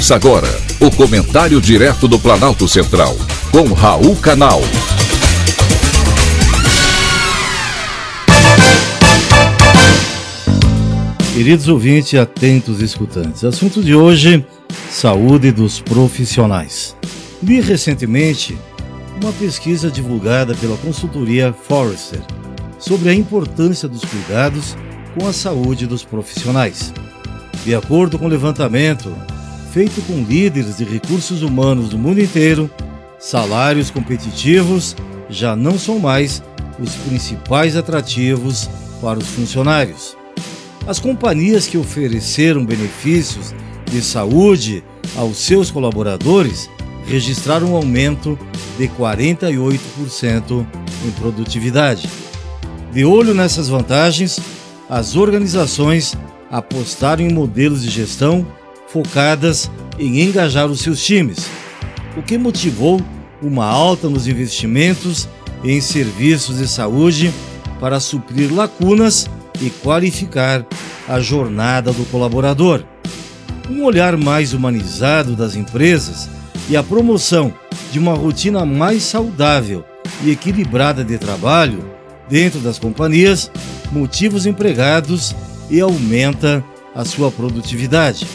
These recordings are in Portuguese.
Ouça agora o comentário direto do Planalto Central, com Raul Canal. Queridos ouvintes e atentos escutantes, assunto de hoje: saúde dos profissionais. Li recentemente uma pesquisa divulgada pela consultoria Forrester sobre a importância dos cuidados com a saúde dos profissionais. De acordo com o levantamento feito com líderes de recursos humanos do mundo inteiro, salários competitivos já não são mais os principais atrativos para os funcionários. As companhias que ofereceram benefícios de saúde aos seus colaboradores registraram um aumento de 48% em produtividade. De olho nessas vantagens, as organizações apostaram em modelos de gestão focadas em engajar os seus times, o que motivou uma alta nos investimentos em serviços de saúde para suprir lacunas e qualificar a jornada do colaborador. Um olhar mais humanizado das empresas e a promoção de uma rotina mais saudável e equilibrada de trabalho dentro das companhias motiva os empregados e aumenta a sua produtividade.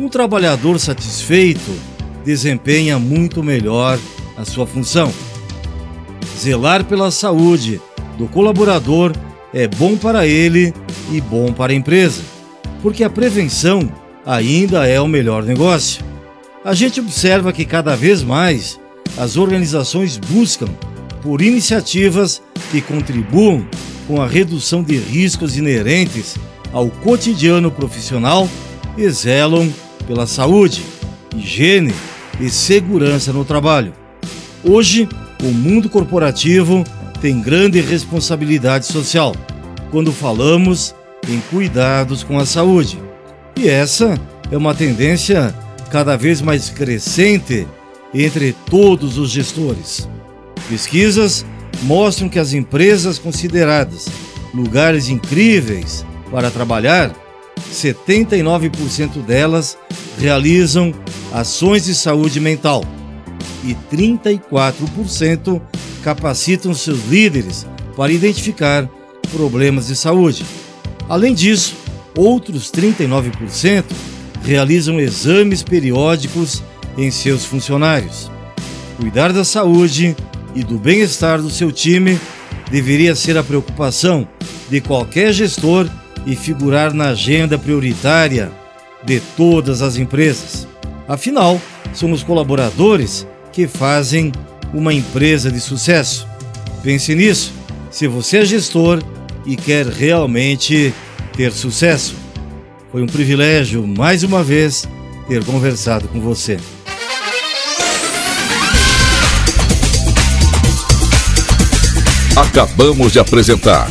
Um trabalhador satisfeito desempenha muito melhor a sua função. Zelar pela saúde do colaborador é bom para ele e bom para a empresa, porque a prevenção ainda é o melhor negócio. A gente observa que cada vez mais as organizações buscam por iniciativas que contribuam com a redução de riscos inerentes ao cotidiano profissional e zelam pela saúde, higiene e segurança no trabalho. Hoje, o mundo corporativo tem grande responsabilidade social quando falamos em cuidados com a saúde. E essa é uma tendência cada vez mais crescente entre todos os gestores. Pesquisas mostram que as empresas consideradas lugares incríveis para trabalhar, 79% delas realizam ações de saúde mental e 34% capacitam seus líderes para identificar problemas de saúde. Além disso, outros 39% realizam exames periódicos em seus funcionários. Cuidar da saúde e do bem-estar do seu time deveria ser a preocupação de qualquer gestor e figurar na agenda prioritária de todas as empresas. Afinal, são os colaboradores que fazem uma empresa de sucesso. Pense nisso, se você é gestor e quer realmente ter sucesso. Foi um privilégio, mais uma vez, ter conversado com você. Acabamos de apresentar